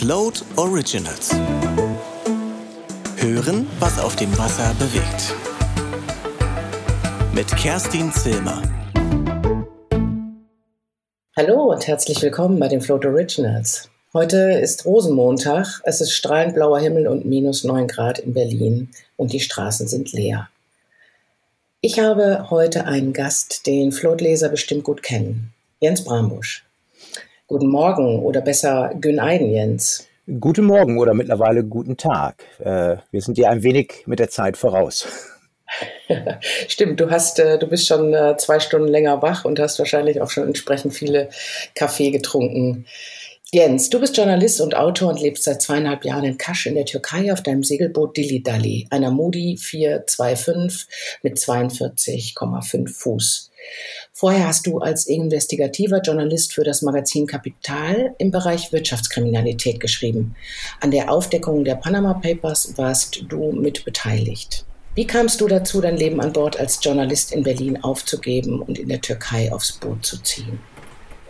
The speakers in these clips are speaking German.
Float Originals. Hören, was auf dem Wasser bewegt. Mit Kerstin Zilmer. Hallo und herzlich willkommen bei den Float Originals. Heute ist Rosenmontag, es ist strahlend blauer Himmel und minus 9 Grad in Berlin und die Straßen sind leer. Ich habe heute einen Gast, den Floatleser bestimmt gut kennen. Jens Brambusch. Guten Morgen oder besser Gün Eiden, Jens. Guten Morgen oder mittlerweile guten Tag. Äh, wir sind dir ein wenig mit der Zeit voraus. Stimmt, du hast, äh, du bist schon äh, zwei Stunden länger wach und hast wahrscheinlich auch schon entsprechend viele Kaffee getrunken. Jens, du bist Journalist und Autor und lebst seit zweieinhalb Jahren in Kasch in der Türkei auf deinem Segelboot Dili Dali, einer Moody 425 mit 42,5 Fuß. Vorher hast du als investigativer Journalist für das Magazin Kapital im Bereich Wirtschaftskriminalität geschrieben. An der Aufdeckung der Panama Papers warst du mit beteiligt. Wie kamst du dazu, dein Leben an Bord als Journalist in Berlin aufzugeben und in der Türkei aufs Boot zu ziehen?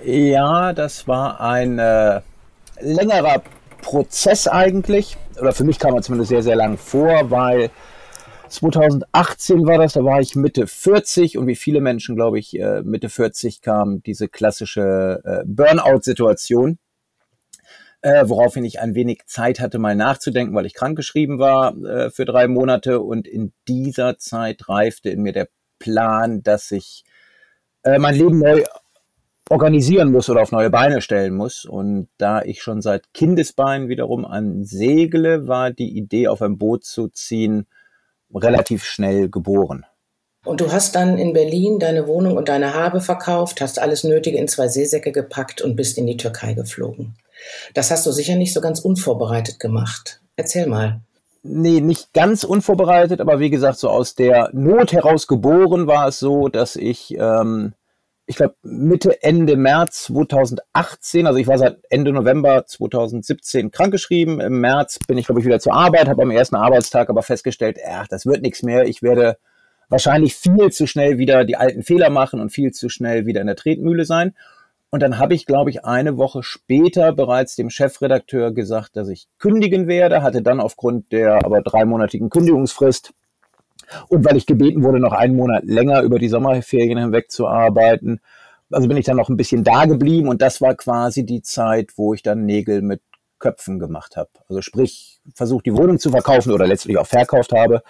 Ja, das war ein äh, längerer Prozess eigentlich. Oder für mich kam er zumindest sehr, sehr lang vor, weil 2018 war das, da war ich Mitte 40 und wie viele Menschen, glaube ich, äh, Mitte 40 kam diese klassische äh, Burnout-Situation, äh, woraufhin ich ein wenig Zeit hatte, mal nachzudenken, weil ich krankgeschrieben war äh, für drei Monate und in dieser Zeit reifte in mir der Plan, dass ich äh, mein Leben neu organisieren muss oder auf neue Beine stellen muss. Und da ich schon seit Kindesbeinen wiederum an Segle, war die Idee, auf ein Boot zu ziehen, relativ schnell geboren. Und du hast dann in Berlin deine Wohnung und deine Habe verkauft, hast alles Nötige in zwei Seesäcke gepackt und bist in die Türkei geflogen. Das hast du sicher nicht so ganz unvorbereitet gemacht. Erzähl mal. Nee, nicht ganz unvorbereitet, aber wie gesagt, so aus der Not heraus geboren war es so, dass ich ähm, ich glaube, Mitte, Ende März 2018, also ich war seit Ende November 2017 krankgeschrieben. Im März bin ich, glaube ich, wieder zur Arbeit, habe am ersten Arbeitstag aber festgestellt, ach, das wird nichts mehr. Ich werde wahrscheinlich viel zu schnell wieder die alten Fehler machen und viel zu schnell wieder in der Tretmühle sein. Und dann habe ich, glaube ich, eine Woche später bereits dem Chefredakteur gesagt, dass ich kündigen werde, hatte dann aufgrund der aber dreimonatigen Kündigungsfrist und weil ich gebeten wurde, noch einen Monat länger über die Sommerferien hinweg zu arbeiten, also bin ich dann noch ein bisschen da geblieben und das war quasi die Zeit, wo ich dann Nägel mit Köpfen gemacht habe. Also sprich, versucht die Wohnung zu verkaufen oder letztlich auch verkauft habe,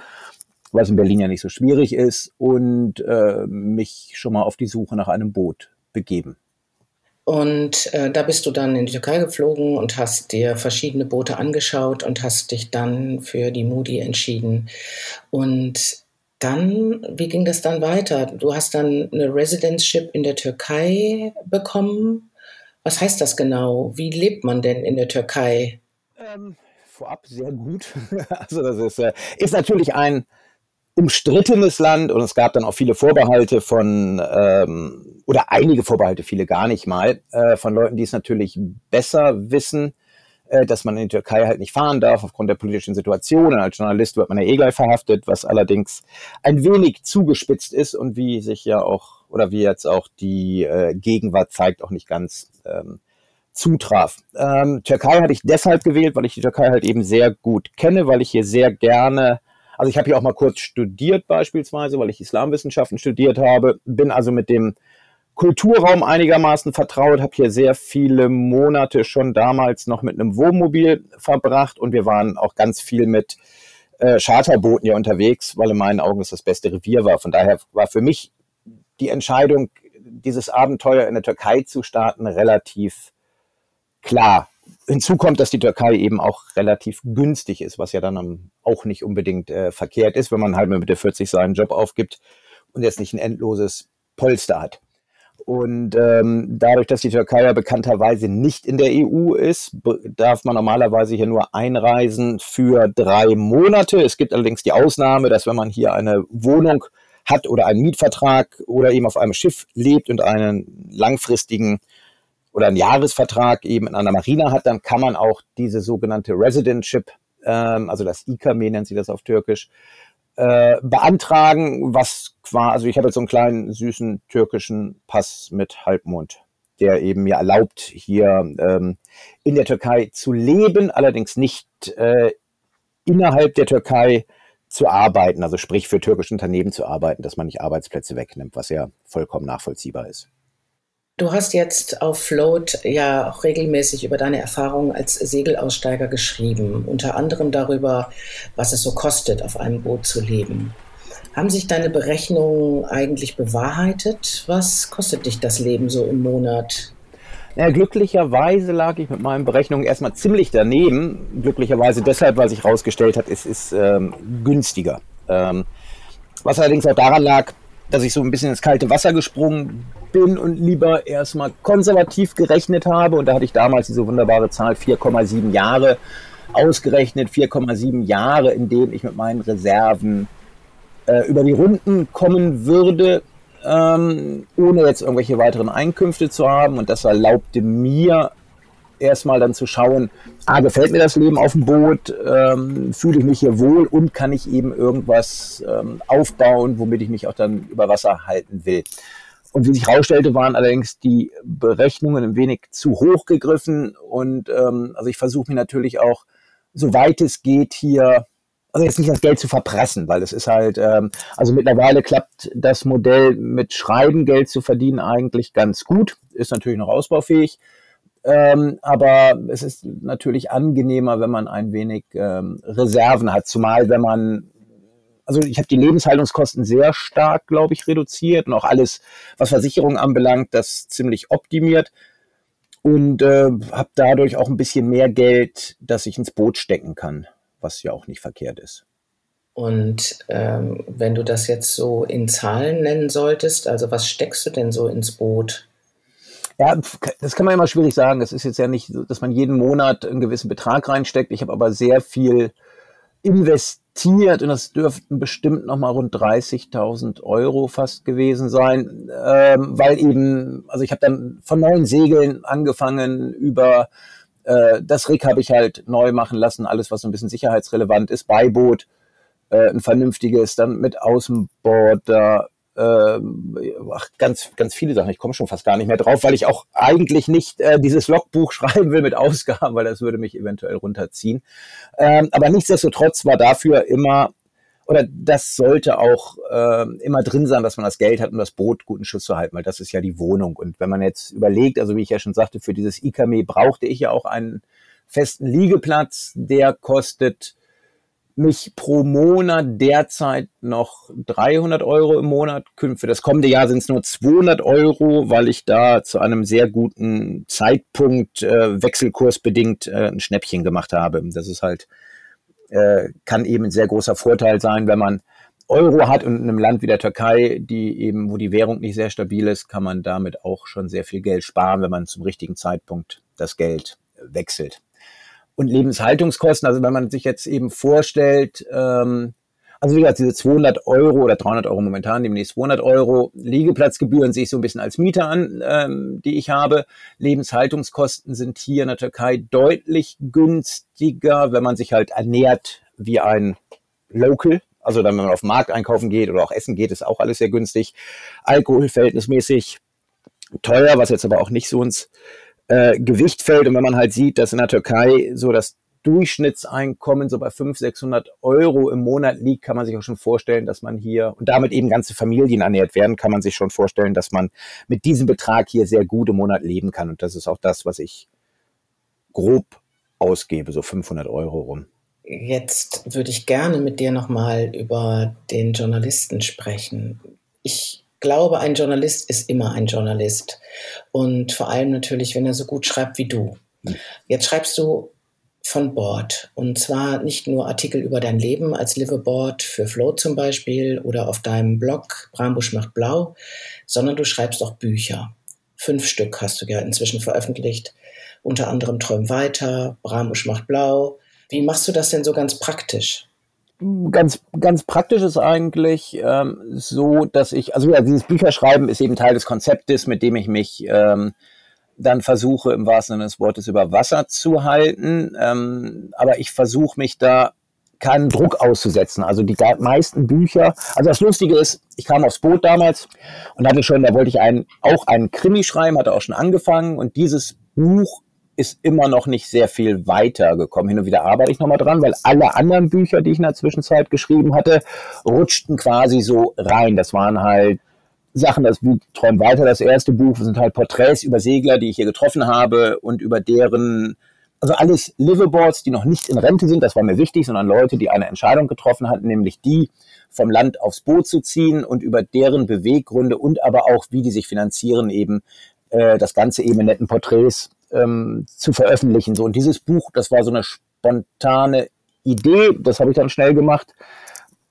was in Berlin ja nicht so schwierig ist und äh, mich schon mal auf die Suche nach einem Boot begeben. Und äh, da bist du dann in die Türkei geflogen und hast dir verschiedene Boote angeschaut und hast dich dann für die Moody entschieden. Und dann, wie ging das dann weiter? Du hast dann eine Residentship in der Türkei bekommen. Was heißt das genau? Wie lebt man denn in der Türkei? Ähm, vorab sehr gut. also das ist, äh, ist natürlich ein umstrittenes Land und es gab dann auch viele Vorbehalte von, ähm, oder einige Vorbehalte, viele gar nicht mal, äh, von Leuten, die es natürlich besser wissen, äh, dass man in die Türkei halt nicht fahren darf aufgrund der politischen Situation. Und als Journalist wird man ja eh gleich verhaftet, was allerdings ein wenig zugespitzt ist und wie sich ja auch, oder wie jetzt auch die äh, Gegenwart zeigt, auch nicht ganz ähm, zutraf. Ähm, Türkei hatte ich deshalb gewählt, weil ich die Türkei halt eben sehr gut kenne, weil ich hier sehr gerne also ich habe hier auch mal kurz studiert beispielsweise, weil ich Islamwissenschaften studiert habe, bin also mit dem Kulturraum einigermaßen vertraut, habe hier sehr viele Monate schon damals noch mit einem Wohnmobil verbracht und wir waren auch ganz viel mit äh, Charterbooten hier unterwegs, weil in meinen Augen es das beste Revier war. Von daher war für mich die Entscheidung, dieses Abenteuer in der Türkei zu starten, relativ klar hinzu kommt, dass die Türkei eben auch relativ günstig ist, was ja dann auch nicht unbedingt äh, verkehrt ist, wenn man halt mit der 40 seinen Job aufgibt und jetzt nicht ein endloses Polster hat. Und ähm, dadurch, dass die Türkei ja bekannterweise nicht in der EU ist, darf man normalerweise hier nur einreisen für drei Monate. Es gibt allerdings die Ausnahme, dass wenn man hier eine Wohnung hat oder einen Mietvertrag oder eben auf einem Schiff lebt und einen langfristigen oder einen Jahresvertrag eben in einer Marina hat, dann kann man auch diese sogenannte Residentship, ähm, also das IKAME nennt sie das auf Türkisch, äh, beantragen, was quasi, also ich habe jetzt so einen kleinen süßen türkischen Pass mit Halbmond der eben mir erlaubt, hier ähm, in der Türkei zu leben, allerdings nicht äh, innerhalb der Türkei zu arbeiten, also sprich für türkische Unternehmen zu arbeiten, dass man nicht Arbeitsplätze wegnimmt, was ja vollkommen nachvollziehbar ist. Du hast jetzt auf Float ja auch regelmäßig über deine Erfahrungen als Segelaussteiger geschrieben, unter anderem darüber, was es so kostet, auf einem Boot zu leben. Haben sich deine Berechnungen eigentlich bewahrheitet? Was kostet dich das Leben so im Monat? Ja, glücklicherweise lag ich mit meinen Berechnungen erstmal ziemlich daneben. Glücklicherweise deshalb, weil sich herausgestellt hat, es ist ähm, günstiger. Ähm, was allerdings auch daran lag, dass ich so ein bisschen ins kalte Wasser gesprungen bin und lieber erstmal konservativ gerechnet habe. Und da hatte ich damals diese wunderbare Zahl 4,7 Jahre ausgerechnet. 4,7 Jahre, in denen ich mit meinen Reserven äh, über die Runden kommen würde, ähm, ohne jetzt irgendwelche weiteren Einkünfte zu haben. Und das erlaubte mir erstmal dann zu schauen, ah, gefällt mir das Leben auf dem Boot, ähm, fühle ich mich hier wohl und kann ich eben irgendwas ähm, aufbauen, womit ich mich auch dann über Wasser halten will. Und wie sich herausstellte, waren allerdings die Berechnungen ein wenig zu hoch gegriffen. Und ähm, also ich versuche mir natürlich auch, soweit es geht, hier also jetzt nicht das Geld zu verpressen, weil es ist halt, ähm, also mittlerweile klappt das Modell mit Schreiben Geld zu verdienen eigentlich ganz gut, ist natürlich noch ausbaufähig. Ähm, aber es ist natürlich angenehmer, wenn man ein wenig ähm, Reserven hat, zumal wenn man, also ich habe die Lebenshaltungskosten sehr stark, glaube ich, reduziert und auch alles, was Versicherung anbelangt, das ziemlich optimiert und äh, habe dadurch auch ein bisschen mehr Geld, das ich ins Boot stecken kann, was ja auch nicht verkehrt ist. Und ähm, wenn du das jetzt so in Zahlen nennen solltest, also was steckst du denn so ins Boot? Ja, das kann man immer schwierig sagen. Das ist jetzt ja nicht, so, dass man jeden Monat einen gewissen Betrag reinsteckt. Ich habe aber sehr viel investiert und das dürften bestimmt nochmal rund 30.000 Euro fast gewesen sein, ähm, weil eben, also ich habe dann von neuen Segeln angefangen über äh, das Rig habe ich halt neu machen lassen, alles was so ein bisschen sicherheitsrelevant ist, Beiboot, äh, ein vernünftiges, dann mit Außenborder, ach, ganz, ganz viele Sachen. Ich komme schon fast gar nicht mehr drauf, weil ich auch eigentlich nicht äh, dieses Logbuch schreiben will mit Ausgaben, weil das würde mich eventuell runterziehen. Ähm, aber nichtsdestotrotz war dafür immer oder das sollte auch äh, immer drin sein, dass man das Geld hat, um das Boot guten Schuss zu halten, weil das ist ja die Wohnung. Und wenn man jetzt überlegt, also wie ich ja schon sagte, für dieses IKME brauchte ich ja auch einen festen Liegeplatz, der kostet mich pro Monat derzeit noch 300 Euro im Monat. Für das kommende Jahr sind es nur 200 Euro, weil ich da zu einem sehr guten Zeitpunkt äh, wechselkursbedingt äh, ein Schnäppchen gemacht habe. Das ist halt, äh, kann eben ein sehr großer Vorteil sein, wenn man Euro hat und in einem Land wie der Türkei, die eben, wo die Währung nicht sehr stabil ist, kann man damit auch schon sehr viel Geld sparen, wenn man zum richtigen Zeitpunkt das Geld wechselt und Lebenshaltungskosten. Also wenn man sich jetzt eben vorstellt, ähm, also wie gesagt, diese 200 Euro oder 300 Euro momentan, demnächst 200 Euro Liegeplatzgebühren sehe ich so ein bisschen als Mieter an, ähm, die ich habe. Lebenshaltungskosten sind hier in der Türkei deutlich günstiger, wenn man sich halt ernährt wie ein Local. Also dann, wenn man auf den Markt einkaufen geht oder auch essen geht, ist auch alles sehr günstig. Alkohol verhältnismäßig teuer, was jetzt aber auch nicht so ins äh, Gewicht fällt. Und wenn man halt sieht, dass in der Türkei so das Durchschnittseinkommen so bei 500, 600 Euro im Monat liegt, kann man sich auch schon vorstellen, dass man hier und damit eben ganze Familien ernährt werden, kann man sich schon vorstellen, dass man mit diesem Betrag hier sehr gut im Monat leben kann. Und das ist auch das, was ich grob ausgebe, so 500 Euro rum. Jetzt würde ich gerne mit dir nochmal über den Journalisten sprechen. Ich glaube, ein Journalist ist immer ein Journalist. Und vor allem natürlich, wenn er so gut schreibt wie du. Jetzt schreibst du von Bord. Und zwar nicht nur Artikel über dein Leben als Liveaboard für Flo zum Beispiel oder auf deinem Blog Brambusch macht blau, sondern du schreibst auch Bücher. Fünf Stück hast du ja inzwischen veröffentlicht. Unter anderem Träum weiter, Brambusch macht blau. Wie machst du das denn so ganz praktisch? Ganz, ganz praktisch ist eigentlich ähm, so, dass ich, also ja, dieses Bücherschreiben ist eben Teil des Konzeptes, mit dem ich mich ähm, dann versuche, im wahrsten Sinne des Wortes über Wasser zu halten. Ähm, aber ich versuche mich da keinen Druck auszusetzen. Also die meisten Bücher, also das Lustige ist, ich kam aufs Boot damals und hatte schon, da wollte ich einen, auch einen Krimi schreiben, hatte auch schon angefangen und dieses Buch ist immer noch nicht sehr viel weiter gekommen. Hin und wieder arbeite ich nochmal dran, weil alle anderen Bücher, die ich in der Zwischenzeit geschrieben hatte, rutschten quasi so rein. Das waren halt Sachen, das wie Träum weiter, das erste Buch, sind halt Porträts über Segler, die ich hier getroffen habe und über deren also alles Liveaboards, die noch nicht in Rente sind, das war mir wichtig, sondern Leute, die eine Entscheidung getroffen hatten, nämlich die, vom Land aufs Boot zu ziehen und über deren Beweggründe und aber auch, wie die sich finanzieren, eben äh, das Ganze eben in netten Porträts ähm, zu veröffentlichen. So, und dieses Buch, das war so eine spontane Idee, das habe ich dann schnell gemacht.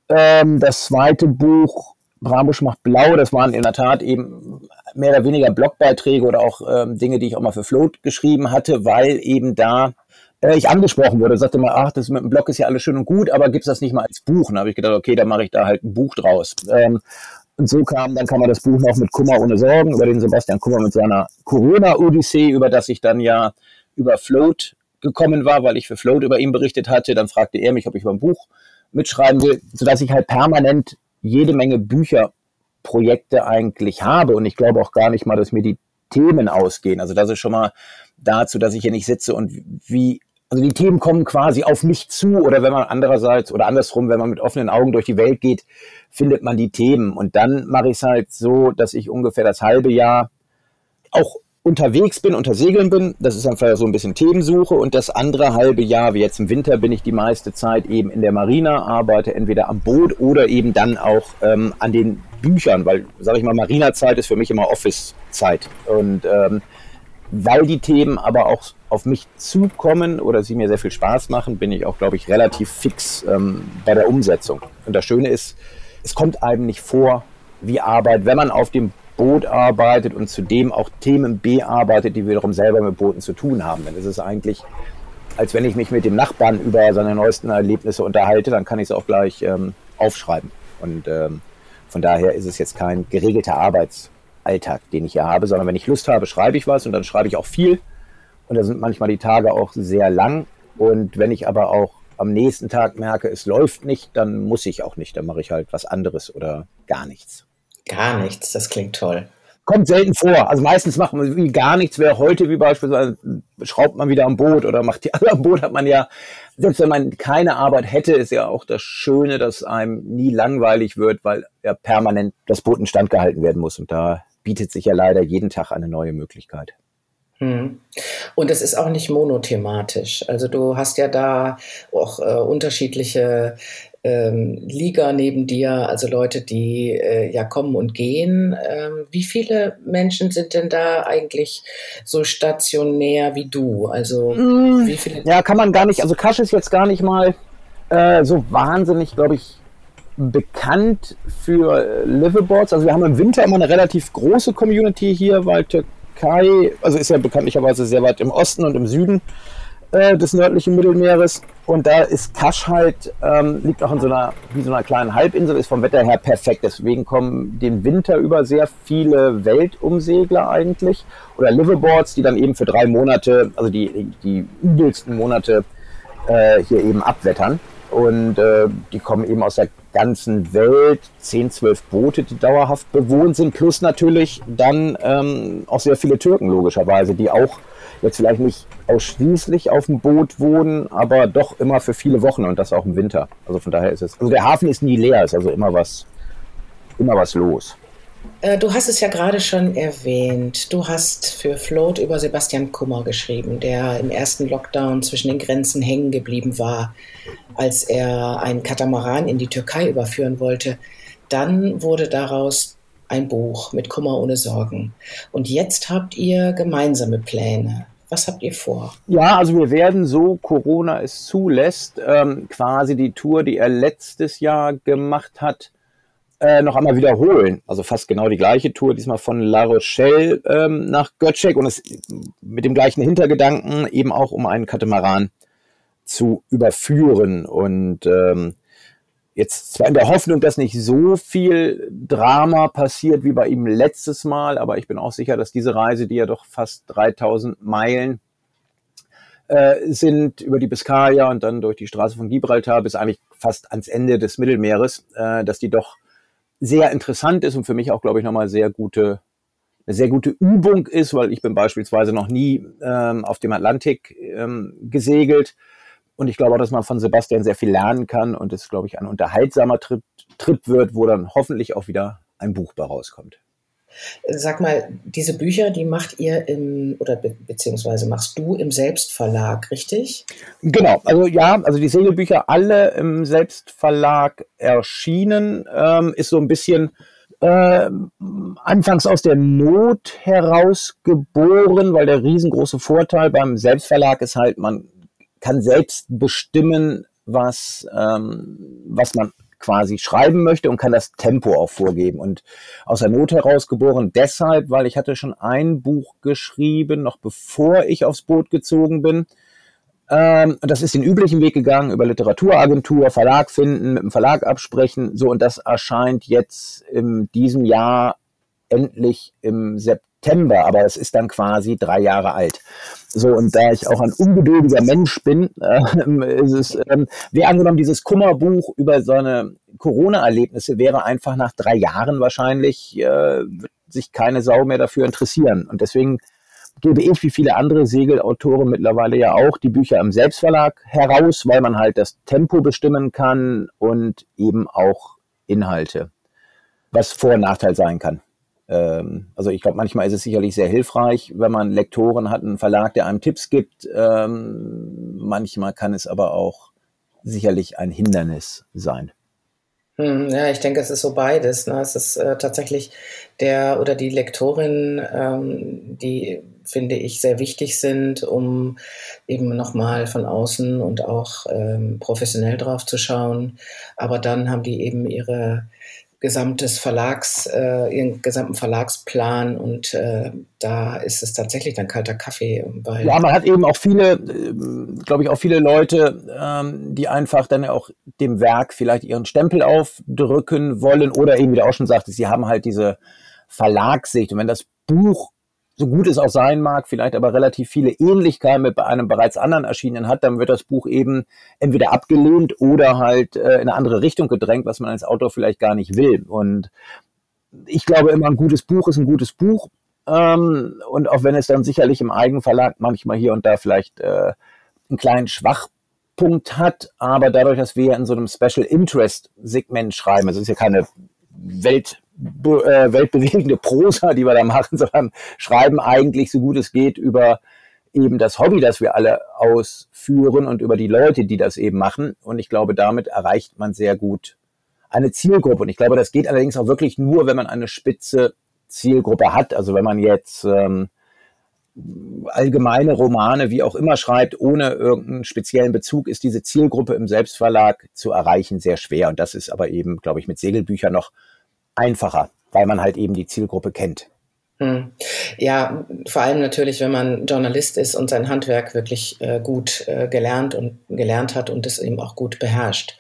Ähm, das zweite Buch Bramusch macht blau, das waren in der Tat eben mehr oder weniger Blogbeiträge oder auch ähm, Dinge, die ich auch mal für Float geschrieben hatte, weil eben da äh, ich angesprochen wurde, sagte mal, ach, das mit dem Blog ist ja alles schön und gut, aber gibt's das nicht mal als Buch? Und da habe ich gedacht, okay, dann mache ich da halt ein Buch draus. Ähm, und so kam, dann kam man das Buch noch mit Kummer ohne Sorgen, über den Sebastian Kummer mit seiner Corona-Odyssee, über das ich dann ja über Float gekommen war, weil ich für Float über ihn berichtet hatte. Dann fragte er mich, ob ich über ein Buch mitschreiben will, sodass ich halt permanent jede Menge Bücherprojekte eigentlich habe und ich glaube auch gar nicht mal, dass mir die Themen ausgehen. Also das ist schon mal dazu, dass ich hier nicht sitze und wie, also die Themen kommen quasi auf mich zu oder wenn man andererseits oder andersrum, wenn man mit offenen Augen durch die Welt geht, findet man die Themen und dann mache ich es halt so, dass ich ungefähr das halbe Jahr auch unterwegs bin, unter Segeln bin. Das ist einfach so ein bisschen Themensuche. Und das andere halbe Jahr, wie jetzt im Winter, bin ich die meiste Zeit eben in der Marina, arbeite entweder am Boot oder eben dann auch ähm, an den Büchern, weil, sage ich mal, Marina-Zeit ist für mich immer Office-Zeit. Und ähm, weil die Themen aber auch auf mich zukommen oder sie mir sehr viel Spaß machen, bin ich auch, glaube ich, relativ fix ähm, bei der Umsetzung. Und das Schöne ist, es kommt einem nicht vor wie Arbeit, wenn man auf dem Boot arbeitet und zudem auch Themen bearbeitet, die wiederum selber mit Booten zu tun haben. Denn es ist eigentlich, als wenn ich mich mit dem Nachbarn über seine neuesten Erlebnisse unterhalte, dann kann ich es auch gleich ähm, aufschreiben. Und ähm, von daher ist es jetzt kein geregelter Arbeitsalltag, den ich hier habe, sondern wenn ich Lust habe, schreibe ich was und dann schreibe ich auch viel. Und da sind manchmal die Tage auch sehr lang. Und wenn ich aber auch am nächsten Tag merke, es läuft nicht, dann muss ich auch nicht. Dann mache ich halt was anderes oder gar nichts. Gar nichts, das klingt toll. Kommt selten vor. Also meistens macht man gar nichts. Wer heute wie beispielsweise schraubt man wieder am Boot oder macht die alle am Boot, hat man ja, selbst wenn man keine Arbeit hätte, ist ja auch das Schöne, dass einem nie langweilig wird, weil ja permanent das Boot in Stand gehalten werden muss. Und da bietet sich ja leider jeden Tag eine neue Möglichkeit. Hm. Und es ist auch nicht monothematisch. Also du hast ja da auch äh, unterschiedliche ähm, Liga neben dir, also Leute, die äh, ja kommen und gehen. Ähm, wie viele Menschen sind denn da eigentlich so stationär wie du? Also mm, wie viele? Ja, kann man gar nicht. Also Kasch ist jetzt gar nicht mal äh, so wahnsinnig, glaube ich, bekannt für Liveaboards. Also wir haben im Winter immer eine relativ große Community hier, weil Türkei, also ist ja bekanntlicherweise sehr weit im Osten und im Süden äh, des nördlichen Mittelmeeres. Und da ist Kasch halt, ähm, liegt auch in so einer, wie so einer kleinen Halbinsel, ist vom Wetter her perfekt. Deswegen kommen den Winter über sehr viele Weltumsegler eigentlich oder Liveaboards, die dann eben für drei Monate, also die, die übelsten Monate äh, hier eben abwettern. Und äh, die kommen eben aus der ganzen Welt, 10, 12 Boote, die dauerhaft bewohnt sind, plus natürlich dann ähm, auch sehr viele Türken logischerweise, die auch jetzt vielleicht nicht ausschließlich auf dem Boot wohnen, aber doch immer für viele Wochen und das auch im Winter. Also von daher ist es, also der Hafen ist nie leer, ist also immer was, immer was los. Äh, du hast es ja gerade schon erwähnt. Du hast für Float über Sebastian Kummer geschrieben, der im ersten Lockdown zwischen den Grenzen hängen geblieben war, als er einen Katamaran in die Türkei überführen wollte. Dann wurde daraus ein Buch mit Kummer ohne Sorgen. Und jetzt habt ihr gemeinsame Pläne. Was habt ihr vor? Ja, also wir werden so, Corona es zulässt, ähm, quasi die Tour, die er letztes Jahr gemacht hat, äh, noch einmal wiederholen. Also fast genau die gleiche Tour, diesmal von La Rochelle ähm, nach Götschek und es mit dem gleichen Hintergedanken eben auch um einen Katamaran zu überführen. Und ähm, Jetzt zwar in der Hoffnung, dass nicht so viel Drama passiert wie bei ihm letztes Mal, aber ich bin auch sicher, dass diese Reise, die ja doch fast 3000 Meilen äh, sind über die Biskaya und dann durch die Straße von Gibraltar bis eigentlich fast ans Ende des Mittelmeeres, äh, dass die doch sehr interessant ist und für mich auch, glaube ich, nochmal sehr gute, eine sehr gute Übung ist, weil ich bin beispielsweise noch nie ähm, auf dem Atlantik ähm, gesegelt. Und ich glaube auch, dass man von Sebastian sehr viel lernen kann und es, glaube ich, ein unterhaltsamer Trip, Trip wird, wo dann hoffentlich auch wieder ein Buch bei rauskommt. Sag mal, diese Bücher, die macht ihr im, oder be beziehungsweise machst du im Selbstverlag, richtig? Genau, also ja, also die Segelbücher alle im Selbstverlag erschienen, ähm, ist so ein bisschen äh, anfangs aus der Not heraus geboren, weil der riesengroße Vorteil beim Selbstverlag ist halt, man kann selbst bestimmen, was, ähm, was man quasi schreiben möchte und kann das Tempo auch vorgeben. Und aus der Not heraus geboren deshalb, weil ich hatte schon ein Buch geschrieben, noch bevor ich aufs Boot gezogen bin. Ähm, das ist den üblichen Weg gegangen, über Literaturagentur, Verlag finden, mit dem Verlag absprechen. So, und das erscheint jetzt in diesem Jahr endlich im September, aber es ist dann quasi drei Jahre alt. So, und da ich auch ein ungeduldiger Mensch bin, äh, ist es, ähm, wäre angenommen, dieses Kummerbuch über seine Corona-Erlebnisse wäre einfach nach drei Jahren wahrscheinlich, äh, sich keine Sau mehr dafür interessieren. Und deswegen gebe ich, wie viele andere Segelautoren mittlerweile ja auch, die Bücher im Selbstverlag heraus, weil man halt das Tempo bestimmen kann und eben auch Inhalte, was Vor- und Nachteil sein kann. Ähm, also ich glaube, manchmal ist es sicherlich sehr hilfreich, wenn man Lektoren hat, einen Verlag, der einem Tipps gibt. Ähm, manchmal kann es aber auch sicherlich ein Hindernis sein. Hm, ja, ich denke, es ist so beides. Ne? Es ist äh, tatsächlich der oder die Lektorin, ähm, die finde ich sehr wichtig sind, um eben nochmal von außen und auch ähm, professionell drauf zu schauen. Aber dann haben die eben ihre gesamtes Verlags, äh, ihren gesamten Verlagsplan und äh, da ist es tatsächlich dann kalter Kaffee. Ja, man hat eben auch viele, äh, glaube ich, auch viele Leute, ähm, die einfach dann auch dem Werk vielleicht ihren Stempel aufdrücken wollen oder eben, wie du auch schon sagtest, sie haben halt diese Verlagssicht und wenn das Buch so gut es auch sein mag, vielleicht aber relativ viele Ähnlichkeiten mit einem bereits anderen erschienenen hat, dann wird das Buch eben entweder abgelehnt oder halt äh, in eine andere Richtung gedrängt, was man als Autor vielleicht gar nicht will. Und ich glaube immer, ein gutes Buch ist ein gutes Buch. Ähm, und auch wenn es dann sicherlich im Eigenverlag manchmal hier und da vielleicht äh, einen kleinen Schwachpunkt hat, aber dadurch, dass wir in so einem Special Interest Segment schreiben, also es ist ja keine Welt äh, weltbewegende Prosa, die wir da machen, sondern schreiben eigentlich so gut es geht über eben das Hobby, das wir alle ausführen und über die Leute, die das eben machen. Und ich glaube, damit erreicht man sehr gut eine Zielgruppe. Und ich glaube, das geht allerdings auch wirklich nur, wenn man eine spitze Zielgruppe hat. Also wenn man jetzt ähm, allgemeine Romane, wie auch immer schreibt, ohne irgendeinen speziellen Bezug, ist diese Zielgruppe im Selbstverlag zu erreichen sehr schwer. Und das ist aber eben, glaube ich, mit Segelbüchern noch einfacher, weil man halt eben die Zielgruppe kennt. Hm. Ja, vor allem natürlich, wenn man Journalist ist und sein Handwerk wirklich äh, gut äh, gelernt und gelernt hat und es eben auch gut beherrscht.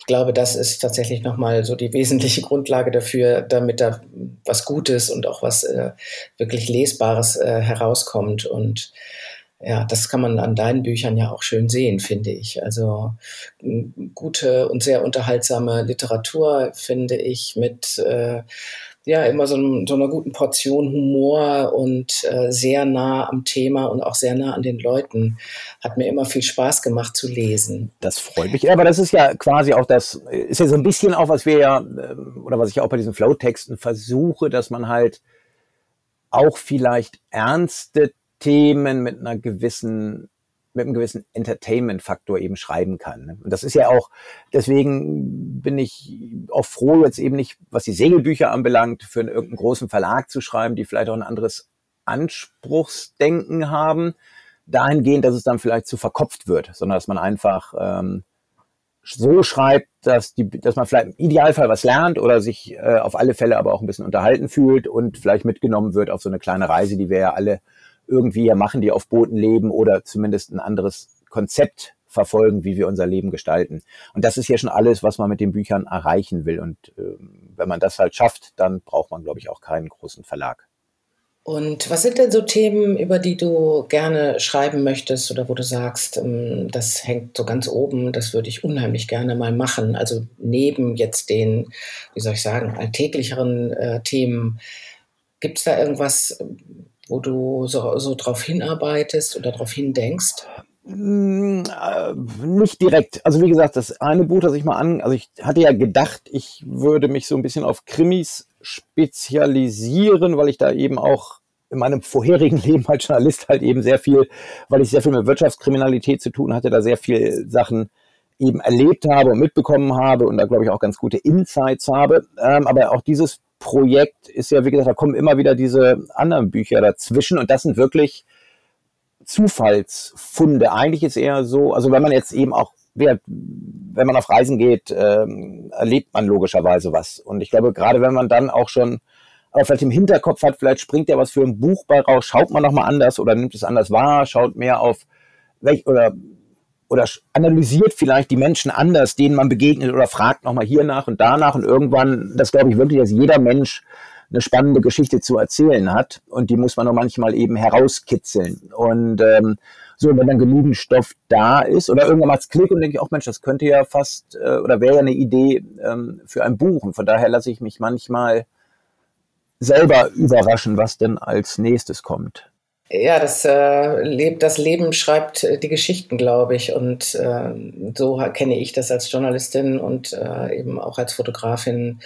Ich glaube, das ist tatsächlich nochmal so die wesentliche Grundlage dafür, damit da was Gutes und auch was äh, wirklich Lesbares äh, herauskommt. Und ja, das kann man an deinen Büchern ja auch schön sehen, finde ich. Also gute und sehr unterhaltsame Literatur, finde ich, mit äh, ja immer so, so, einer guten Portion Humor und äh, sehr nah am Thema und auch sehr nah an den Leuten. Hat mir immer viel Spaß gemacht zu lesen. Das freut mich. Aber das ist ja quasi auch das, ist ja so ein bisschen auch, was wir ja, ähm, oder was ich auch bei diesen Flow-Texten versuche, dass man halt auch vielleicht ernste Themen mit einer gewissen mit einem gewissen Entertainment-Faktor eben schreiben kann. Ne? Und das ist ja auch, deswegen bin ich auch froh, jetzt eben nicht, was die Segelbücher anbelangt, für einen, irgendeinen großen Verlag zu schreiben, die vielleicht auch ein anderes Anspruchsdenken haben, dahingehend, dass es dann vielleicht zu verkopft wird, sondern dass man einfach ähm, so schreibt, dass, die, dass man vielleicht im Idealfall was lernt oder sich äh, auf alle Fälle aber auch ein bisschen unterhalten fühlt und vielleicht mitgenommen wird auf so eine kleine Reise, die wir ja alle irgendwie ja machen, die auf Booten leben oder zumindest ein anderes Konzept verfolgen, wie wir unser Leben gestalten. Und das ist ja schon alles, was man mit den Büchern erreichen will. Und äh, wenn man das halt schafft, dann braucht man, glaube ich, auch keinen großen Verlag. Und was sind denn so Themen, über die du gerne schreiben möchtest oder wo du sagst, ähm, das hängt so ganz oben, das würde ich unheimlich gerne mal machen? Also neben jetzt den, wie soll ich sagen, alltäglicheren äh, Themen, gibt es da irgendwas, wo du so, so drauf hinarbeitest oder darauf hindenkst? Mm, äh, nicht direkt. Also wie gesagt, das eine Buch, das ich mal an, also ich hatte ja gedacht, ich würde mich so ein bisschen auf Krimis spezialisieren, weil ich da eben auch in meinem vorherigen Leben als Journalist halt eben sehr viel, weil ich sehr viel mit Wirtschaftskriminalität zu tun hatte, da sehr viel Sachen eben erlebt habe und mitbekommen habe und da glaube ich auch ganz gute Insights habe. Ähm, aber auch dieses Projekt ist ja, wie gesagt, da kommen immer wieder diese anderen Bücher dazwischen und das sind wirklich Zufallsfunde. Eigentlich ist eher so, also wenn man jetzt eben auch, wenn man auf Reisen geht, ähm, erlebt man logischerweise was. Und ich glaube, gerade wenn man dann auch schon aber vielleicht im Hinterkopf hat, vielleicht springt ja was für ein Buch bei raus, schaut man nochmal anders oder nimmt es anders wahr, schaut mehr auf welch oder oder analysiert vielleicht die Menschen anders, denen man begegnet oder fragt nochmal hier nach und danach und irgendwann, das glaube ich wirklich, dass jeder Mensch eine spannende Geschichte zu erzählen hat und die muss man noch manchmal eben herauskitzeln und ähm, so, wenn dann genügend Stoff da ist oder irgendwann macht es Klick und denke ich auch, Mensch, das könnte ja fast äh, oder wäre ja eine Idee ähm, für ein Buch und von daher lasse ich mich manchmal selber überraschen, was denn als nächstes kommt. Ja, das, äh, das Leben schreibt äh, die Geschichten, glaube ich. Und äh, so kenne ich das als Journalistin und äh, eben auch als Fotografin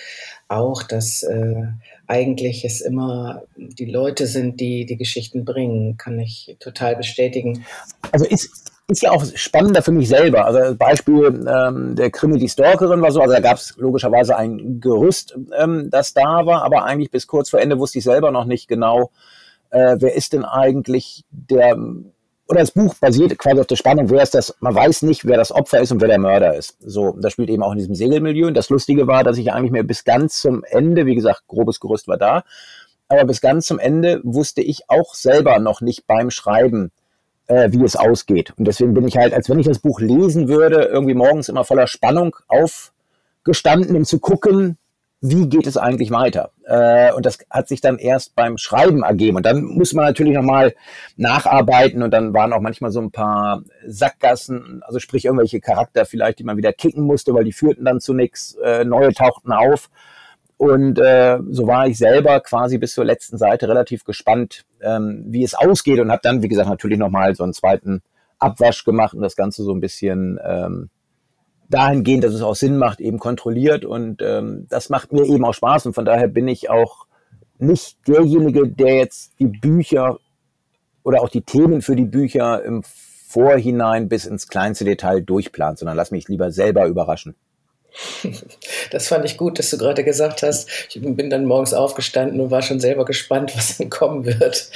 auch, dass äh, eigentlich es immer die Leute sind, die die Geschichten bringen, kann ich total bestätigen. Also ist, ist ja auch spannender für mich selber. Also Beispiel ähm, der Krimi Die Stalkerin war so, also da gab es logischerweise ein Gerüst, ähm, das da war, aber eigentlich bis kurz vor Ende wusste ich selber noch nicht genau, äh, wer ist denn eigentlich der, oder das Buch basiert quasi auf der Spannung, wer ist das, man weiß nicht, wer das Opfer ist und wer der Mörder ist. So, das spielt eben auch in diesem Segelmilieu. Und das Lustige war, dass ich eigentlich mir bis ganz zum Ende, wie gesagt, grobes Gerüst war da, aber bis ganz zum Ende wusste ich auch selber noch nicht beim Schreiben, äh, wie es ausgeht. Und deswegen bin ich halt, als wenn ich das Buch lesen würde, irgendwie morgens immer voller Spannung aufgestanden, um zu gucken, wie geht es eigentlich weiter? Äh, und das hat sich dann erst beim Schreiben ergeben. Und dann muss man natürlich nochmal nacharbeiten und dann waren auch manchmal so ein paar Sackgassen, also sprich irgendwelche Charakter vielleicht, die man wieder kicken musste, weil die führten dann zu nichts, äh, neue tauchten auf. Und äh, so war ich selber quasi bis zur letzten Seite relativ gespannt, ähm, wie es ausgeht und habe dann, wie gesagt, natürlich nochmal so einen zweiten Abwasch gemacht und das Ganze so ein bisschen ähm, dahingehend, dass es auch Sinn macht, eben kontrolliert. Und ähm, das macht mir eben auch Spaß. Und von daher bin ich auch nicht derjenige, der jetzt die Bücher oder auch die Themen für die Bücher im Vorhinein bis ins kleinste Detail durchplant, sondern lass mich lieber selber überraschen. Das fand ich gut, dass du gerade gesagt hast. Ich bin dann morgens aufgestanden und war schon selber gespannt, was dann kommen wird.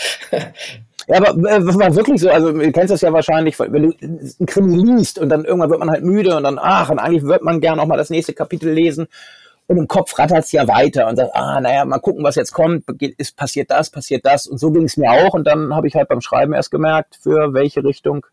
Ja, aber äh, war wirklich so, also du kennst das ja wahrscheinlich, wenn du ein Krimi liest und dann irgendwann wird man halt müde und dann, ach, und eigentlich wird man gerne auch mal das nächste Kapitel lesen und im Kopf rattert es ja weiter und sagt, ah, naja, mal gucken, was jetzt kommt, ist passiert das, passiert das und so ging es mir auch und dann habe ich halt beim Schreiben erst gemerkt, für welche Richtung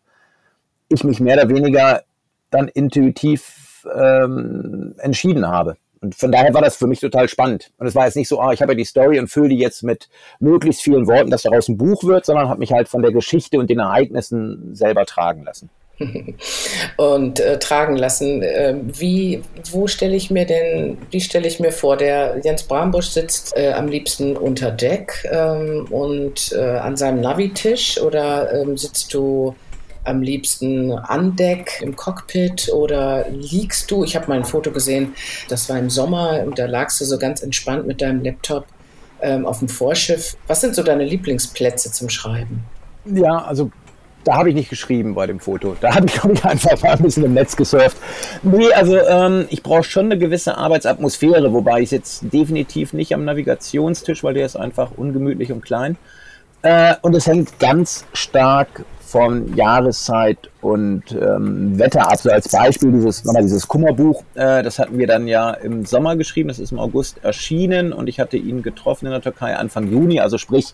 ich mich mehr oder weniger dann intuitiv ähm, entschieden habe. Und von daher war das für mich total spannend. Und es war jetzt nicht so, ah, ich habe ja die Story und fülle die jetzt mit möglichst vielen Worten, dass daraus ein Buch wird, sondern habe mich halt von der Geschichte und den Ereignissen selber tragen lassen. und äh, tragen lassen. Äh, wie, wo stelle ich mir denn, wie stelle ich mir vor, der Jens Brambusch sitzt äh, am liebsten unter Deck ähm, und äh, an seinem Navitisch oder ähm, sitzt du am liebsten an Deck im Cockpit oder liegst du? Ich habe mal ein Foto gesehen, das war im Sommer und da lagst du so ganz entspannt mit deinem Laptop ähm, auf dem Vorschiff. Was sind so deine Lieblingsplätze zum Schreiben? Ja, also da habe ich nicht geschrieben bei dem Foto. Da habe ich, ich, einfach mal ein bisschen im Netz gesurft. Nee, also ähm, ich brauche schon eine gewisse Arbeitsatmosphäre, wobei ich jetzt definitiv nicht am Navigationstisch, weil der ist einfach ungemütlich und klein. Äh, und es hängt ganz stark von Jahreszeit und ähm, Wetter ab. So als Beispiel dieses, nochmal dieses Kummerbuch, äh, das hatten wir dann ja im Sommer geschrieben, das ist im August erschienen und ich hatte ihn getroffen in der Türkei Anfang Juni, also sprich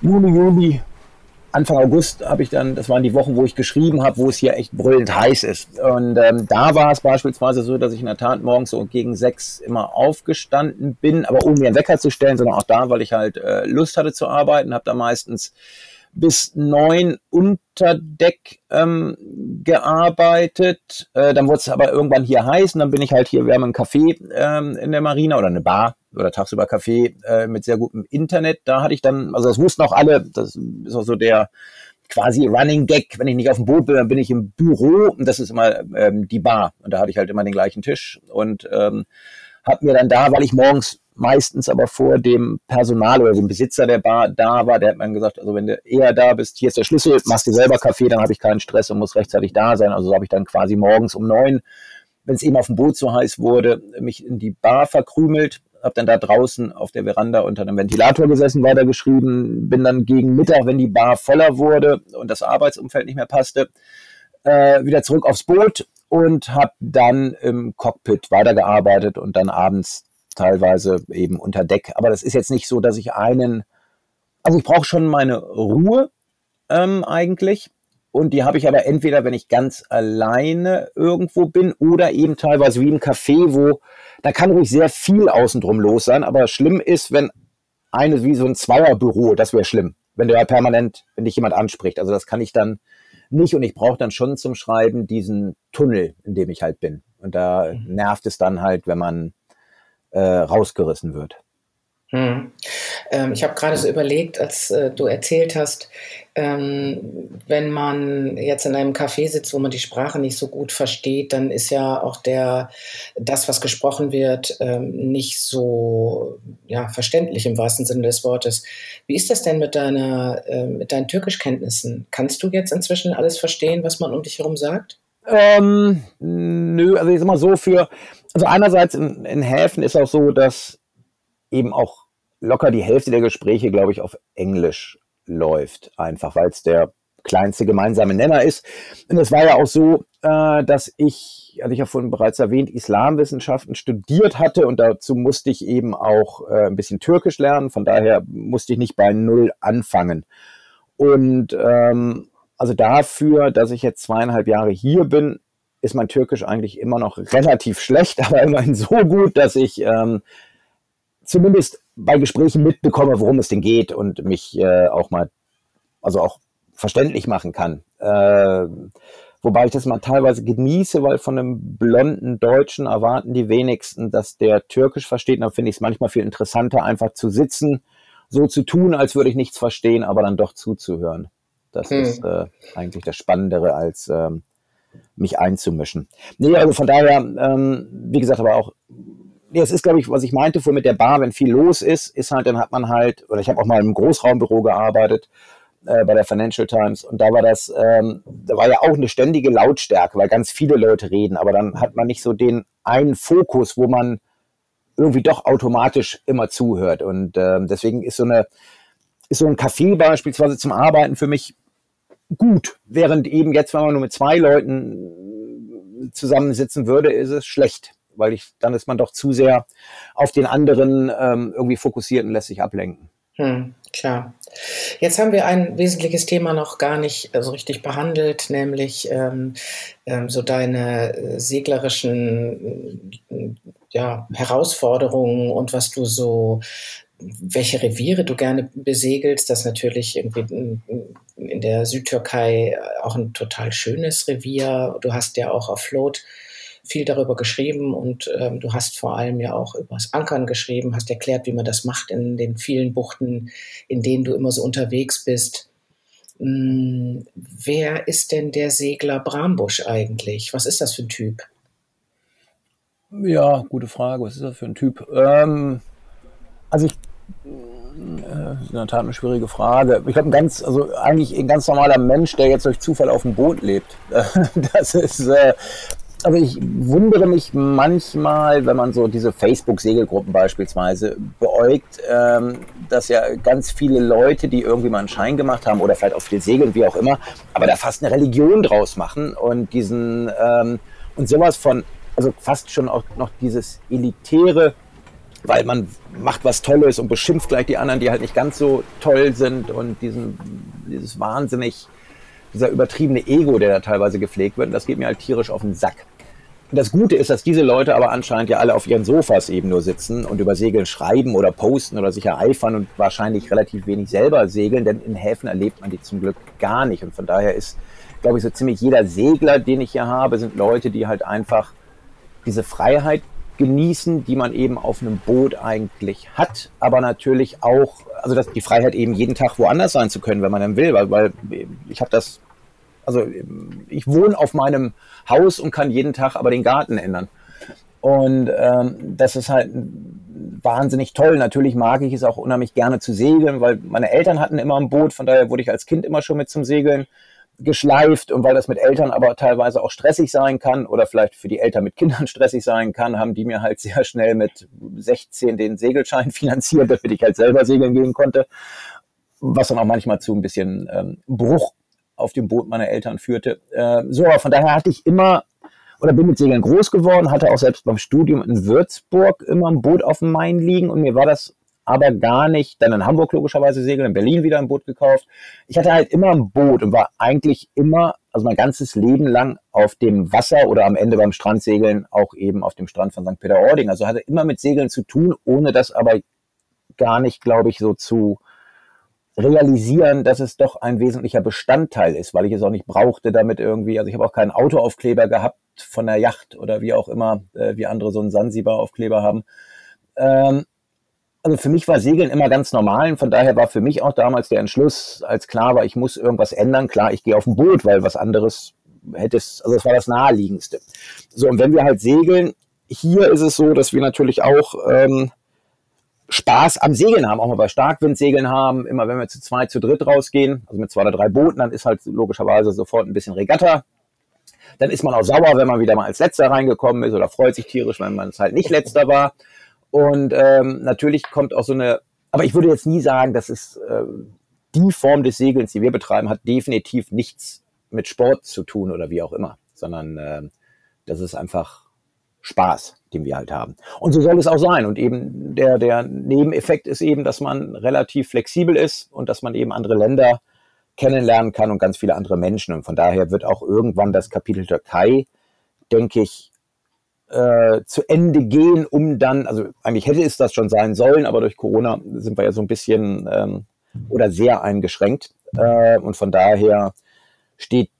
Juni, Juli, Anfang August habe ich dann, das waren die Wochen, wo ich geschrieben habe, wo es hier echt brüllend heiß ist. Und ähm, da war es beispielsweise so, dass ich in der Tat morgens so gegen sechs immer aufgestanden bin, aber ohne mir einen Wecker zu stellen, sondern auch da, weil ich halt äh, Lust hatte zu arbeiten, habe da meistens bis neun unter Deck ähm, gearbeitet. Äh, dann wurde es aber irgendwann hier heiß und dann bin ich halt hier, wir haben einen Café ähm, in der Marina oder eine Bar oder tagsüber Café äh, mit sehr gutem Internet. Da hatte ich dann, also das wussten auch alle, das ist auch so der quasi Running Gag. Wenn ich nicht auf dem Boot bin, dann bin ich im Büro und das ist immer ähm, die Bar. Und da hatte ich halt immer den gleichen Tisch und ähm, habe mir dann da, weil ich morgens meistens aber vor dem Personal oder dem Besitzer der Bar da war, der hat mir gesagt, also wenn du eher da bist, hier ist der Schlüssel, machst dir selber Kaffee, dann habe ich keinen Stress und muss rechtzeitig da sein. Also so habe ich dann quasi morgens um neun, wenn es eben auf dem Boot so heiß wurde, mich in die Bar verkrümelt, habe dann da draußen auf der Veranda unter einem Ventilator gesessen, weitergeschrieben, bin dann gegen Mittag, wenn die Bar voller wurde und das Arbeitsumfeld nicht mehr passte, äh, wieder zurück aufs Boot und habe dann im Cockpit weitergearbeitet und dann abends teilweise eben unter Deck. Aber das ist jetzt nicht so, dass ich einen, also ich brauche schon meine Ruhe ähm, eigentlich. Und die habe ich aber entweder, wenn ich ganz alleine irgendwo bin oder eben teilweise wie im Café, wo da kann ruhig sehr viel außen drum los sein. Aber schlimm ist, wenn eine wie so ein Zweierbüro, das wäre schlimm, wenn der permanent, wenn dich jemand anspricht. Also das kann ich dann nicht und ich brauche dann schon zum Schreiben diesen Tunnel, in dem ich halt bin. Und da mhm. nervt es dann halt, wenn man äh, rausgerissen wird. Hm. Ähm, ich habe gerade so überlegt, als äh, du erzählt hast, ähm, wenn man jetzt in einem Café sitzt, wo man die Sprache nicht so gut versteht, dann ist ja auch der, das, was gesprochen wird, ähm, nicht so ja, verständlich im wahrsten Sinne des Wortes. Wie ist das denn mit, deiner, äh, mit deinen Türkischkenntnissen? Kannst du jetzt inzwischen alles verstehen, was man um dich herum sagt? Ähm, nö, also ich sag mal so für, also einerseits in, in Häfen ist auch so, dass eben auch locker die Hälfte der Gespräche, glaube ich, auf Englisch läuft, einfach weil es der kleinste gemeinsame Nenner ist. Und es war ja auch so, äh, dass ich, hatte ich ja vorhin bereits erwähnt, Islamwissenschaften studiert hatte und dazu musste ich eben auch äh, ein bisschen Türkisch lernen. Von daher musste ich nicht bei Null anfangen. Und ähm, also dafür, dass ich jetzt zweieinhalb Jahre hier bin, ist mein Türkisch eigentlich immer noch relativ schlecht, aber immerhin so gut, dass ich ähm, zumindest bei Gesprächen mitbekomme, worum es denn geht und mich äh, auch mal, also auch verständlich machen kann. Äh, wobei ich das mal teilweise genieße, weil von einem blonden Deutschen erwarten die wenigsten, dass der Türkisch versteht. Da finde ich es manchmal viel interessanter, einfach zu sitzen, so zu tun, als würde ich nichts verstehen, aber dann doch zuzuhören. Das hm. ist äh, eigentlich das Spannendere als ähm, mich einzumischen. Nee, also von daher, ähm, wie gesagt, aber auch, nee, es ist, glaube ich, was ich meinte vorhin mit der Bar, wenn viel los ist, ist halt, dann hat man halt, oder ich habe auch mal im Großraumbüro gearbeitet, äh, bei der Financial Times und da war das, ähm, da war ja auch eine ständige Lautstärke, weil ganz viele Leute reden, aber dann hat man nicht so den einen Fokus, wo man irgendwie doch automatisch immer zuhört und äh, deswegen ist so eine, ist so ein Café beispielsweise zum Arbeiten für mich gut, während eben jetzt, wenn man nur mit zwei Leuten zusammensitzen würde, ist es schlecht, weil ich, dann ist man doch zu sehr auf den anderen ähm, irgendwie fokussiert und lässt sich ablenken. Hm, klar. Jetzt haben wir ein wesentliches Thema noch gar nicht so richtig behandelt, nämlich ähm, ähm, so deine äh, seglerischen äh, ja, Herausforderungen und was du so welche Reviere du gerne besegelst. Das natürlich irgendwie in der Südtürkei auch ein total schönes Revier. Du hast ja auch auf Float viel darüber geschrieben und ähm, du hast vor allem ja auch über das Ankern geschrieben, hast erklärt, wie man das macht in den vielen Buchten, in denen du immer so unterwegs bist. Hm, wer ist denn der Segler Brambusch eigentlich? Was ist das für ein Typ? Ja, gute Frage. Was ist das für ein Typ? Ähm, also ich in der Tat eine schwierige Frage. Ich glaube, ein ganz, also eigentlich ein ganz normaler Mensch, der jetzt durch Zufall auf dem Boot lebt. Das ist, äh, also ich wundere mich manchmal, wenn man so diese Facebook-Segelgruppen beispielsweise beäugt, ähm, dass ja ganz viele Leute, die irgendwie mal einen Schein gemacht haben oder vielleicht auch viel segeln, wie auch immer, aber da fast eine Religion draus machen und diesen, ähm, und sowas von, also fast schon auch noch dieses elitäre weil man macht was Tolles und beschimpft gleich die anderen, die halt nicht ganz so toll sind und diesen, dieses wahnsinnig, dieser übertriebene Ego, der da teilweise gepflegt wird, das geht mir halt tierisch auf den Sack. Das Gute ist, dass diese Leute aber anscheinend ja alle auf ihren Sofas eben nur sitzen und über Segeln schreiben oder posten oder sich ereifern und wahrscheinlich relativ wenig selber segeln, denn in Häfen erlebt man die zum Glück gar nicht. Und von daher ist, glaube ich, so ziemlich jeder Segler, den ich hier habe, sind Leute, die halt einfach diese Freiheit genießen, die man eben auf einem Boot eigentlich hat, aber natürlich auch, also das, die Freiheit eben jeden Tag woanders sein zu können, wenn man dann will, weil, weil ich habe das, also ich wohne auf meinem Haus und kann jeden Tag aber den Garten ändern. Und ähm, das ist halt wahnsinnig toll. Natürlich mag ich es auch unheimlich gerne zu segeln, weil meine Eltern hatten immer ein Boot, von daher wurde ich als Kind immer schon mit zum Segeln geschleift und weil das mit Eltern aber teilweise auch stressig sein kann oder vielleicht für die Eltern mit Kindern stressig sein kann, haben die mir halt sehr schnell mit 16 den Segelschein finanziert, damit ich halt selber segeln gehen konnte, was dann auch manchmal zu ein bisschen ähm, Bruch auf dem Boot meiner Eltern führte. Äh, so, aber von daher hatte ich immer oder bin mit Segeln groß geworden, hatte auch selbst beim Studium in Würzburg immer ein Boot auf dem Main liegen und mir war das aber gar nicht, dann in Hamburg logischerweise segeln, in Berlin wieder ein Boot gekauft. Ich hatte halt immer ein Boot und war eigentlich immer, also mein ganzes Leben lang auf dem Wasser oder am Ende beim Strandsegeln auch eben auf dem Strand von St. Peter-Ording. Also hatte immer mit Segeln zu tun, ohne das aber gar nicht, glaube ich, so zu realisieren, dass es doch ein wesentlicher Bestandteil ist, weil ich es auch nicht brauchte damit irgendwie. Also ich habe auch keinen Autoaufkleber gehabt von der Yacht oder wie auch immer, äh, wie andere so einen Sansibar-Aufkleber haben. Ähm, also für mich war Segeln immer ganz normal und von daher war für mich auch damals der Entschluss, als klar war, ich muss irgendwas ändern. Klar, ich gehe auf ein Boot, weil was anderes hätte es, also das war das naheliegendste. So, und wenn wir halt segeln, hier ist es so, dass wir natürlich auch ähm, Spaß am Segeln haben, auch mal bei Starkwindsegeln haben. Immer wenn wir zu zwei, zu dritt rausgehen, also mit zwei oder drei Booten, dann ist halt logischerweise sofort ein bisschen Regatta. Dann ist man auch sauer, wenn man wieder mal als Letzter reingekommen ist oder freut sich tierisch, wenn man es halt nicht Letzter war. Und ähm, natürlich kommt auch so eine, aber ich würde jetzt nie sagen, dass es äh, die Form des Segelns, die wir betreiben, hat definitiv nichts mit Sport zu tun oder wie auch immer, sondern äh, das ist einfach Spaß, den wir halt haben. Und so soll es auch sein. Und eben der, der Nebeneffekt ist eben, dass man relativ flexibel ist und dass man eben andere Länder kennenlernen kann und ganz viele andere Menschen. Und von daher wird auch irgendwann das Kapitel Türkei, denke ich, äh, zu Ende gehen, um dann, also eigentlich hätte es das schon sein sollen, aber durch Corona sind wir ja so ein bisschen ähm, oder sehr eingeschränkt. Äh, und von daher steht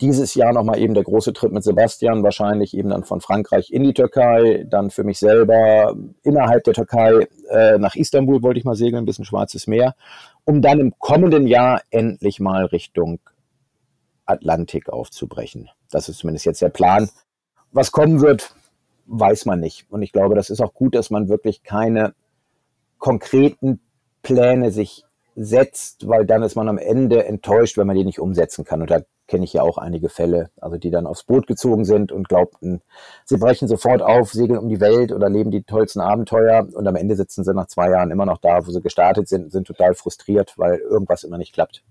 dieses Jahr nochmal eben der große Trip mit Sebastian, wahrscheinlich eben dann von Frankreich in die Türkei, dann für mich selber innerhalb der Türkei äh, nach Istanbul wollte ich mal segeln, ein bisschen Schwarzes Meer, um dann im kommenden Jahr endlich mal Richtung Atlantik aufzubrechen. Das ist zumindest jetzt der Plan. Was kommen wird, weiß man nicht. Und ich glaube, das ist auch gut, dass man wirklich keine konkreten Pläne sich setzt, weil dann ist man am Ende enttäuscht, wenn man die nicht umsetzen kann. Und da kenne ich ja auch einige Fälle, also die dann aufs Boot gezogen sind und glaubten, sie brechen sofort auf, segeln um die Welt oder leben die tollsten Abenteuer und am Ende sitzen sie nach zwei Jahren immer noch da, wo sie gestartet sind, sind total frustriert, weil irgendwas immer nicht klappt.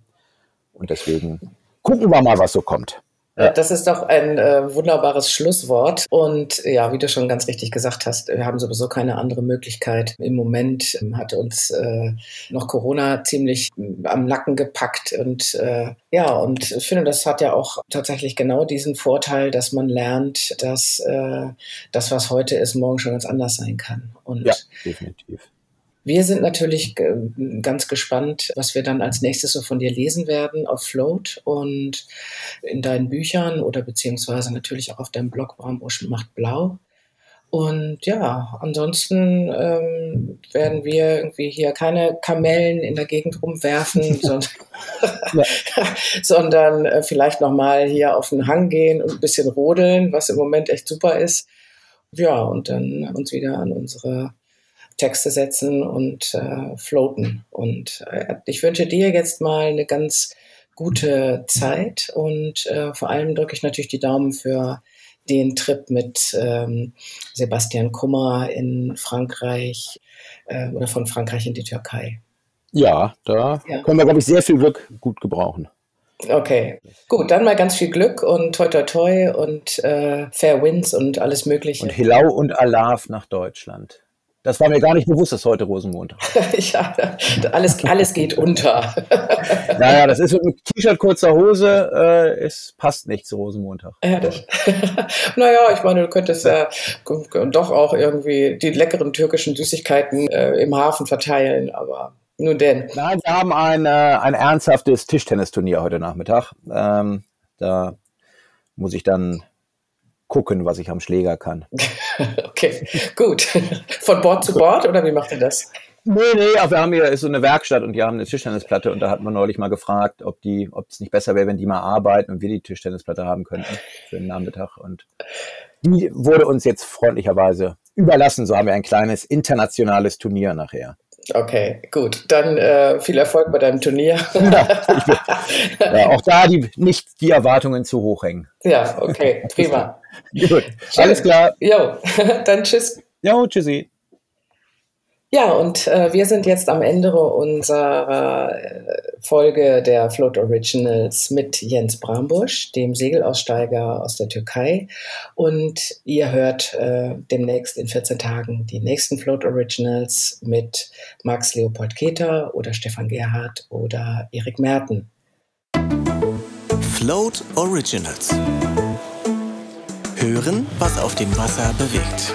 Und deswegen gucken wir mal, was so kommt. Ja. Das ist doch ein äh, wunderbares Schlusswort. Und ja, wie du schon ganz richtig gesagt hast, wir haben sowieso keine andere Möglichkeit. Im Moment ähm, hat uns äh, noch Corona ziemlich ähm, am Nacken gepackt. Und äh, ja, und ich finde, das hat ja auch tatsächlich genau diesen Vorteil, dass man lernt, dass äh, das, was heute ist, morgen schon ganz anders sein kann. Und ja, definitiv. Wir sind natürlich ganz gespannt, was wir dann als nächstes so von dir lesen werden auf Float und in deinen Büchern oder beziehungsweise natürlich auch auf deinem Blog Braunbusch macht blau. Und ja, ansonsten ähm, werden wir irgendwie hier keine Kamellen in der Gegend rumwerfen, sondern, sondern äh, vielleicht nochmal hier auf den Hang gehen und ein bisschen rodeln, was im Moment echt super ist. Ja, und dann uns wieder an unsere Texte setzen und äh, floaten. Und äh, ich wünsche dir jetzt mal eine ganz gute Zeit und äh, vor allem drücke ich natürlich die Daumen für den Trip mit ähm, Sebastian Kummer in Frankreich äh, oder von Frankreich in die Türkei. Ja, da ja. können wir, glaube ich, sehr viel Glück gut gebrauchen. Okay, gut, dann mal ganz viel Glück und toi toi toi und äh, Fair Winds und alles Mögliche. Und Hilau und Alaf nach Deutschland. Das war mir gar nicht bewusst, dass heute Rosenmontag. ja, alles, alles geht unter. naja, das ist mit T-Shirt, kurzer Hose, äh, es passt nicht zu Rosenmontag. Ja, das, naja, ich meine, du könntest ja äh, doch auch irgendwie die leckeren türkischen Süßigkeiten äh, im Hafen verteilen, aber nun denn. Nein, wir haben ein, äh, ein ernsthaftes Tischtennisturnier heute Nachmittag. Ähm, da muss ich dann gucken, was ich am Schläger kann. okay, gut. Von Bord zu Bord oder wie macht ihr das? Nee, nee, wir haben hier so eine Werkstatt und die haben eine Tischtennisplatte und da hat man neulich mal gefragt, ob die, ob es nicht besser wäre, wenn die mal arbeiten und wir die Tischtennisplatte haben könnten für den Nachmittag. Und die wurde uns jetzt freundlicherweise überlassen. So haben wir ein kleines internationales Turnier nachher. Okay, gut. Dann äh, viel Erfolg bei deinem Turnier. ja, auch da die, nicht die Erwartungen zu hoch hängen. Ja, okay, prima. gut, alles klar. Jo, dann tschüss. Jo, tschüssi. Ja, und äh, wir sind jetzt am Ende unserer äh, Folge der Float Originals mit Jens Brambusch, dem Segelaussteiger aus der Türkei. Und ihr hört äh, demnächst in 14 Tagen die nächsten Float Originals mit Max Leopold Keter oder Stefan Gerhardt oder Erik Merten. Float Originals. Hören, was auf dem Wasser bewegt.